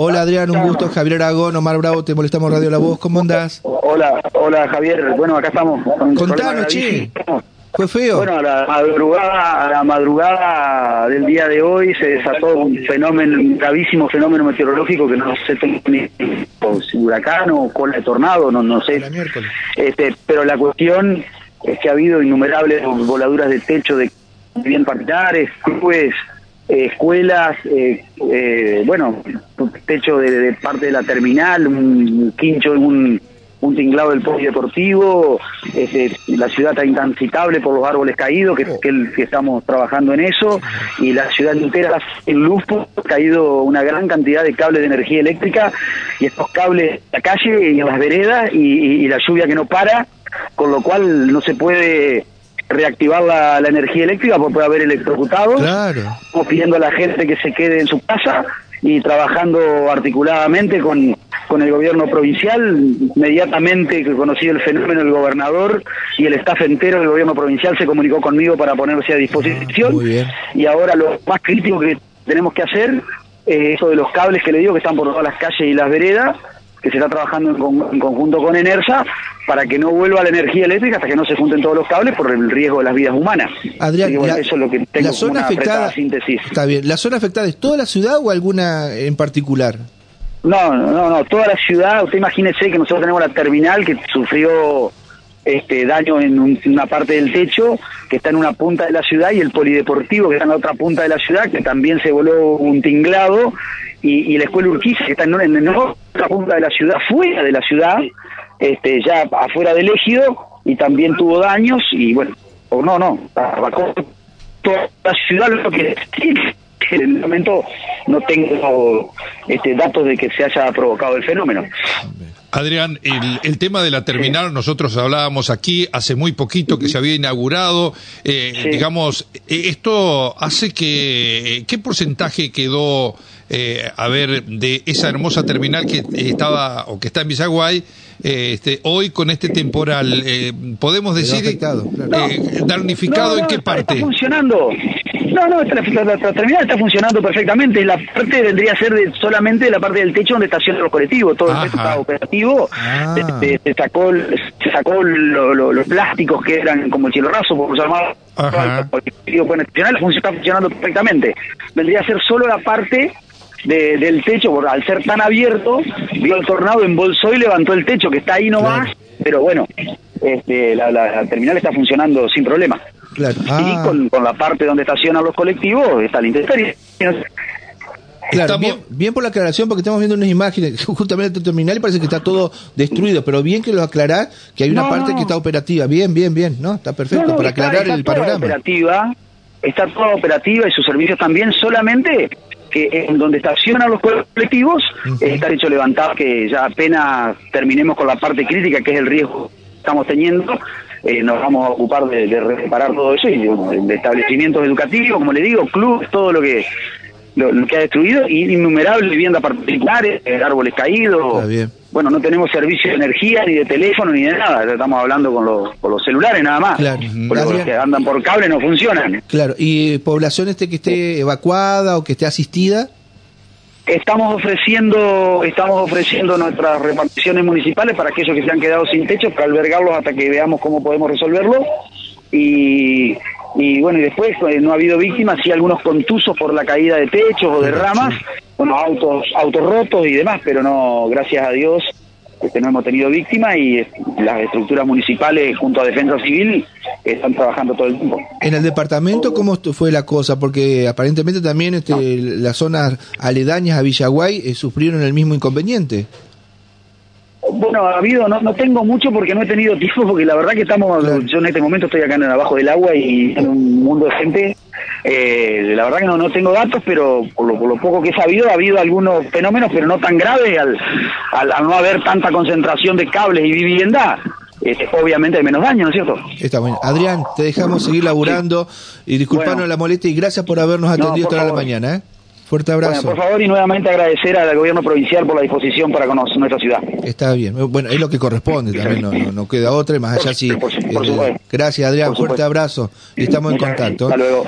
Hola Adrián, un gusto. Javier Aragón, Omar Bravo, te molestamos Radio La Voz. ¿Cómo andás? Hola, hola Javier. Bueno, acá estamos. Contanos, che. ¿Fue feo? Bueno, a la madrugada, a la madrugada del día de hoy se desató un fenómeno, un gravísimo fenómeno meteorológico que no sé si huracán o cola de tornado, no, no sé. Este, pero la cuestión es que ha habido innumerables voladuras de techo de bien particulares, clubes, escuelas, eh, eh, bueno, techo de, parte de la terminal, un quincho, un, un tinglado del polideportivo, este, la ciudad está intransitable por los árboles caídos, que, que, estamos trabajando en eso, y la ciudad entera en luz, ha caído una gran cantidad de cables de energía eléctrica, y estos cables en la calle y en las veredas, y, la lluvia que no para, con lo cual no se puede reactivar la, energía eléctrica porque puede haber electrocutados. Claro. Estamos pidiendo a la gente que se quede en su casa y trabajando articuladamente con, con el gobierno provincial. Inmediatamente que conocí el fenómeno, el gobernador y el staff entero del gobierno provincial se comunicó conmigo para ponerse a disposición. Y ahora lo más crítico que tenemos que hacer es eso de los cables que le digo que están por todas las calles y las veredas que se está trabajando en, conjunto con Enersa para que no vuelva la energía eléctrica hasta que no se junten todos los cables por el riesgo de las vidas humanas. Adrián, eso es lo que tengo la zona afectada, síntesis. Está bien, ¿la zona afectada es toda la ciudad o alguna en particular? No, no, no, toda la ciudad, usted imagínese que nosotros tenemos la terminal que sufrió este daño en, una parte del techo que está en una punta de la ciudad y el polideportivo que está en la otra punta de la ciudad que también se voló un tinglado y, la escuela Urquiza que está en, otra punta de la ciudad, fuera de la ciudad, este ya afuera del ejido y también tuvo daños y bueno, o no, no, toda la ciudad lo que en el momento no tengo este, datos de que se haya provocado el fenómeno. Adrián, el, tema de la terminal, nosotros hablábamos aquí hace muy poquito que se había inaugurado. Eh, digamos, esto hace que. ¿Qué porcentaje quedó, eh, a ver, de esa hermosa terminal que estaba o que está en Villaguay? Eh, este, hoy con este temporal, eh, podemos decir afectado, damnificado en qué parte? Está funcionando. No, no, la, terminal está funcionando perfectamente. La parte vendría a ser de, solamente la parte del techo donde estacionan los colectivos. Todo el resto está operativo. Ah. Se, sacó, se sacó los plásticos que eran como el cielo raso, por llamar colectivo pueden está funcionando perfectamente. Vendría a ser solo la parte del techo, por, al ser tan abierto, vio el tornado, embolsó y levantó el techo, que está ahí nomás, pero bueno, este, la terminal está funcionando sin problema. Y ah. con, la parte donde estacionan los colectivos está la intemperie. Claro, bien, por la aclaración, porque estamos viendo unas imágenes justamente el terminal y parece que está todo destruido, pero bien que lo aclarás, que hay una parte que está operativa. Bien, bien, bien, ¿no? Está perfecto, para aclarar el panorama. Operativa, está toda operativa y sus servicios también, solamente que en donde estacionan los colectivos está hecho levantar, que ya apenas terminemos con la parte crítica, que es el riesgo que estamos teniendo, eh, nos vamos a ocupar de, reparar todo eso y de, establecimientos educativos, como le digo, clubes, todo lo que lo, que ha destruido, y innumerables viviendas particulares, eh, árboles caídos. Bueno, no tenemos servicio de energía, ni de teléfono, ni de nada. Estamos hablando con los, con los celulares nada más. Claro. Porque los que andan por cable no funcionan. Claro. ¿Y población este que esté evacuada o que esté asistida? Estamos ofreciendo, estamos ofreciendo nuestras reparticiones municipales para aquellos que se han quedado sin techo, para albergarlos hasta que veamos cómo podemos resolverlo. Y, y bueno, y después eh, no ha habido víctimas, sí algunos contusos por la caída de techos o de ramas, bueno, autos, autos rotos y demás, pero no, gracias a Dios, este, no hemos tenido víctimas y las estructuras municipales junto a Defensa Civil están trabajando todo el tiempo. En el departamento, ¿cómo fue la cosa? Porque aparentemente también este, las zonas aledañas a Villaguay eh, sufrieron el mismo inconveniente. Bueno, ha habido, no, no tengo mucho porque no he tenido tiempo, porque la verdad que estamos, yo en este momento estoy acá en abajo del agua y en un mundo de gente eh, la verdad que no, no tengo datos, pero por lo, poco que he sabido, ha habido algunos fenómenos, pero no tan graves al, al, no haber tanta concentración de cables y vivienda. Este, obviamente hay menos daño, ¿no es cierto? Está bueno. Adrián, te dejamos seguir laburando y disculparnos la molestia y gracias por habernos atendido toda la mañana. ¿eh? Fuerte abrazo. por favor, y nuevamente agradecer al gobierno provincial por la disposición para conocer nuestra ciudad. Está bien. Bueno, es lo que corresponde también, no, no, queda otra, y más allá sí. Eh, gracias, Adrián. Fuerte abrazo y estamos en contacto. Hasta luego.